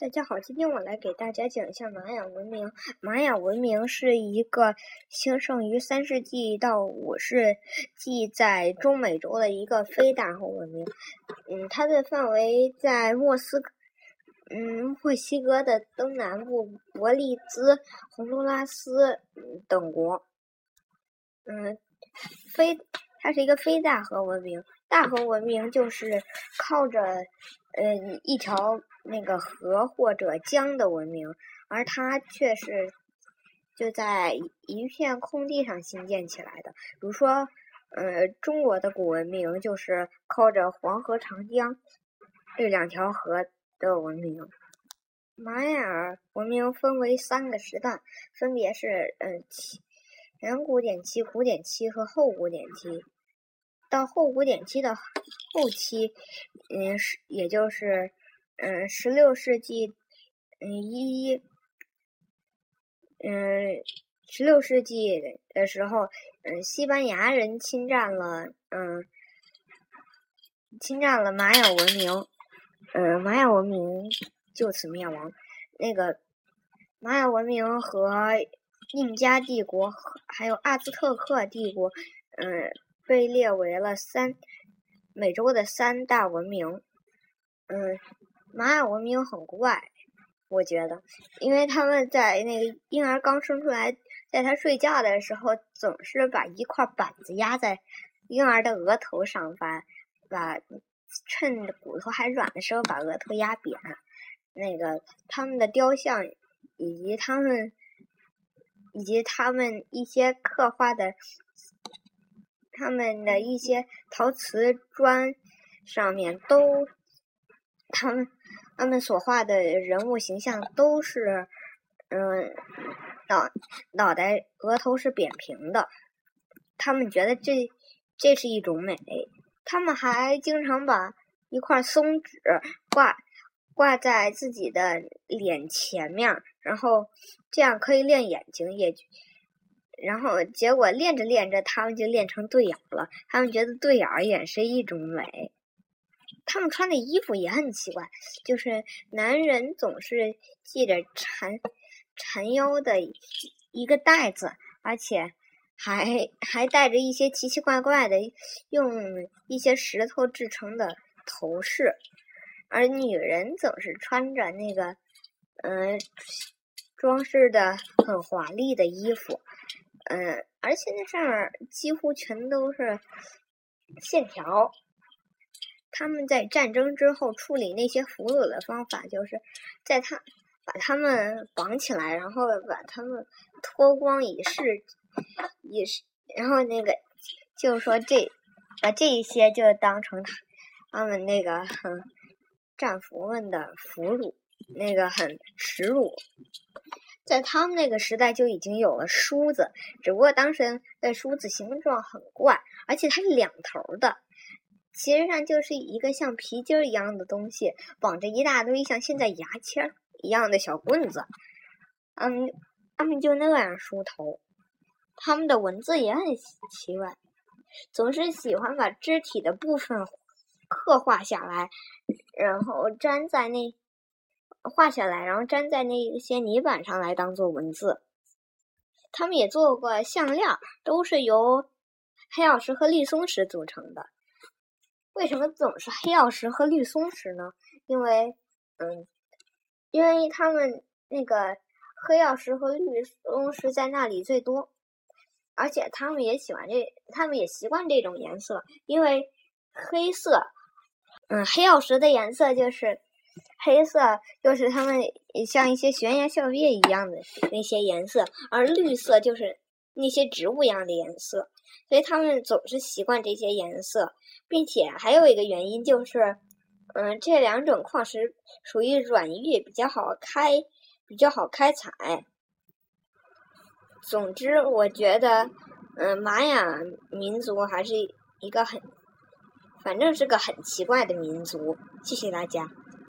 大家好，今天我来给大家讲一下玛雅文明。玛雅文明是一个兴盛于三世纪到五世纪在中美洲的一个非大和文明。嗯，它的范围在莫斯，嗯，墨西哥的东南部、伯利兹、洪都拉斯等国。嗯，非，它是一个非大和文明。大河文明就是靠着，呃，一条。那个河或者江的文明，而它却是就在一片空地上兴建起来的。比如说，呃，中国的古文明就是靠着黄河、长江这两条河的文明。玛雅文明分为三个时代，分别是嗯前古典期、古典期和后古典期。到后古典期的后期，嗯，是也就是。嗯，十六世纪，嗯一，嗯，十六世纪的时候，嗯，西班牙人侵占了，嗯，侵占了玛雅文明，嗯，玛雅文明就此灭亡。那个玛雅文明和印加帝国还有阿兹特克帝国，嗯，被列为了三美洲的三大文明，嗯。玛雅文明很怪，我觉得，因为他们在那个婴儿刚生出来，在他睡觉的时候，总是把一块板子压在婴儿的额头上，把把趁着骨头还软的时候把额头压扁。那个他们的雕像以及他们以及他们一些刻画的他们的一些陶瓷砖上面都。他们他们所画的人物形象都是，嗯，脑脑袋额头是扁平的。他们觉得这这是一种美。他们还经常把一块松纸挂挂在自己的脸前面，然后这样可以练眼睛。也然后结果练着练着，他们就练成对眼了。他们觉得对眼也是一种美。他们穿的衣服也很奇怪，就是男人总是系着缠缠腰的一个带子，而且还还带着一些奇奇怪怪的用一些石头制成的头饰，而女人总是穿着那个嗯装饰的很华丽的衣服，嗯，而且那上面几乎全都是线条。他们在战争之后处理那些俘虏的方法，就是在他把他们绑起来，然后把他们脱光以示以示，然后那个就是说这把这一些就当成他他们那个很战俘们的俘虏，那个很耻辱。在他们那个时代就已经有了梳子，只不过当时的梳子形状很怪，而且它是两头的。其实上就是一个像皮筋一样的东西，绑着一大堆像现在牙签一样的小棍子。嗯，他们就那样梳头。他们的文字也很奇怪，总是喜欢把肢体的部分刻画下来，然后粘在那画下来，然后粘在那些泥板上来当做文字。他们也做过项链，都是由黑曜石和绿松石组成的。为什么总是黑曜石和绿松石呢？因为，嗯，因为他们那个黑曜石和绿松石在那里最多，而且他们也喜欢这，他们也习惯这种颜色。因为黑色，嗯，黑曜石的颜色就是黑色，就是他们像一些悬崖峭壁一样的那些颜色，而绿色就是那些植物一样的颜色。所以他们总是习惯这些颜色，并且还有一个原因就是，嗯，这两种矿石属于软玉，比较好开，比较好开采。总之，我觉得，嗯，玛雅民族还是一个很，反正是个很奇怪的民族。谢谢大家。